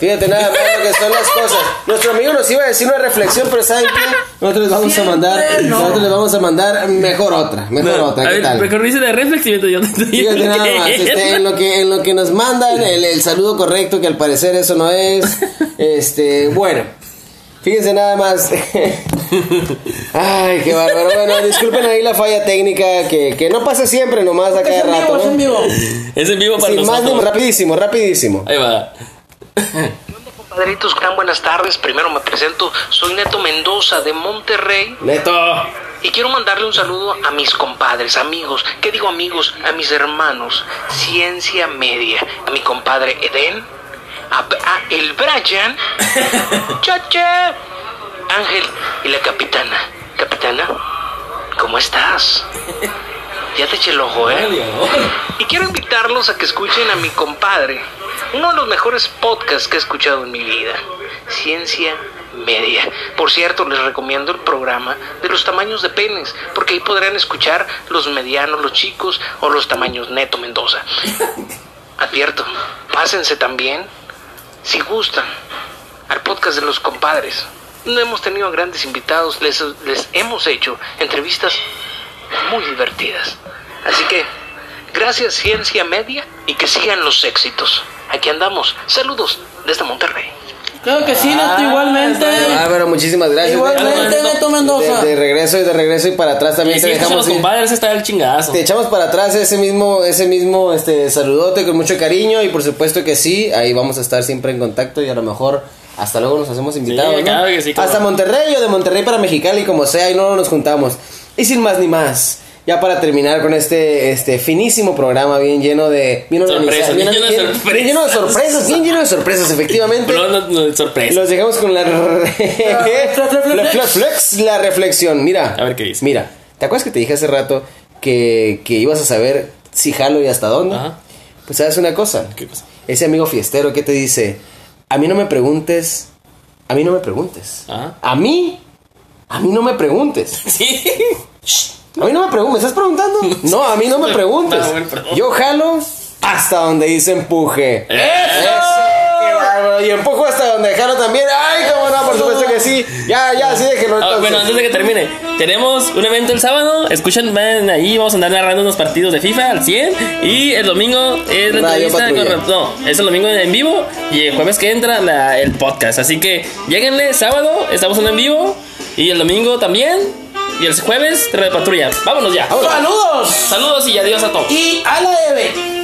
Fíjate nada más lo que son las cosas. Nuestro amigo nos iba a decir una reflexión, pero ¿saben qué? Nosotros les vamos a mandar, nosotros les vamos a mandar mejor otra, mejor otra, a ¿qué ver, tal? mejor dice de reflexión. Yo Fíjate nada más, este, en, lo que, en lo que nos mandan el, el saludo correcto, que al parecer eso no es. Este, bueno, fíjense nada más. Ay, qué bárbaro. Bueno, disculpen ahí la falla técnica que, que no pasa siempre nomás a Es cada en vivo, rato. es en vivo. Es en vivo para Sin más, nosotros. rapidísimo, rapidísimo. Ahí va. Compadritos, gran buenas tardes. Primero me presento, soy Neto Mendoza de Monterrey Neto. Y quiero mandarle un saludo a mis compadres, amigos, ¿qué digo amigos? A mis hermanos, Ciencia Media, a mi compadre Eden, a, a el Brian, Chache, Ángel y la capitana. Capitana, ¿cómo estás? Ya te eché el ojo, ¿eh? Y quiero invitarlos a que escuchen a mi compadre, uno de los mejores podcasts que he escuchado en mi vida, Ciencia Media. Por cierto, les recomiendo el programa de los tamaños de penes, porque ahí podrán escuchar los medianos, los chicos o los tamaños neto Mendoza. Advierto, pásense también, si gustan, al podcast de los compadres. No hemos tenido grandes invitados, les, les hemos hecho entrevistas muy divertidas. Así que, gracias Ciencia Media y que sigan los éxitos. Aquí andamos. Saludos desde Monterrey. Claro que sí, Neto, igualmente. Ah, pero muchísimas gracias. Igualmente, Neto Mendoza. De, de regreso y de regreso y para atrás Y también si te escuchan dejamos compadres, está el chingazo. Te echamos para atrás ese mismo, ese mismo este saludote con mucho cariño y por supuesto que sí, ahí vamos a estar siempre en contacto y a lo mejor hasta luego nos hacemos invitados. Sí, ¿no? claro que sí, claro. Hasta Monterrey o de Monterrey para Mexicali, como sea, y no nos juntamos. Y sin más ni más. Ya para terminar con este, este finísimo programa bien lleno de bien Sorpresas, bien lleno de sorpresas. bien lleno de sorpresas, bien lleno de sorpresas, efectivamente. Pero no, no, sorpresa. Los dejamos con la, la flex, flex, la reflexión. Mira, A ver qué dice. Mira, ¿te acuerdas que te dije hace rato que, que ibas a saber si jalo y hasta dónde? Ajá. Pues sabes una cosa. ¿Qué cosa? Ese amigo fiestero que te dice, a mí no me preguntes, a mí no me preguntes. Ajá. A mí, a mí no me preguntes. Sí. A mí no me preguntes, ¿me estás preguntando? No, a mí no me preguntes. Ah. Yo jalo hasta donde dice empuje. ¡Eso! Y empujo hasta donde jalo también. ¡Ay, cómo no! Por supuesto que sí. Ya, ya, sí, déjenlo Ah, entonces. bueno, antes de que termine, tenemos un evento el sábado. Escuchen, ven ahí, vamos a andar narrando unos partidos de FIFA al 100. Y el domingo es la Radio entrevista Patrulla. con. No, es el domingo en vivo. Y el jueves que entra la- el podcast. Así que lleguenle sábado, estamos en vivo. Y el domingo también. Y el jueves, Radio Patrulla. Vámonos ya. ¡Saludos! Saludos y adiós a todos. Y a la Eve.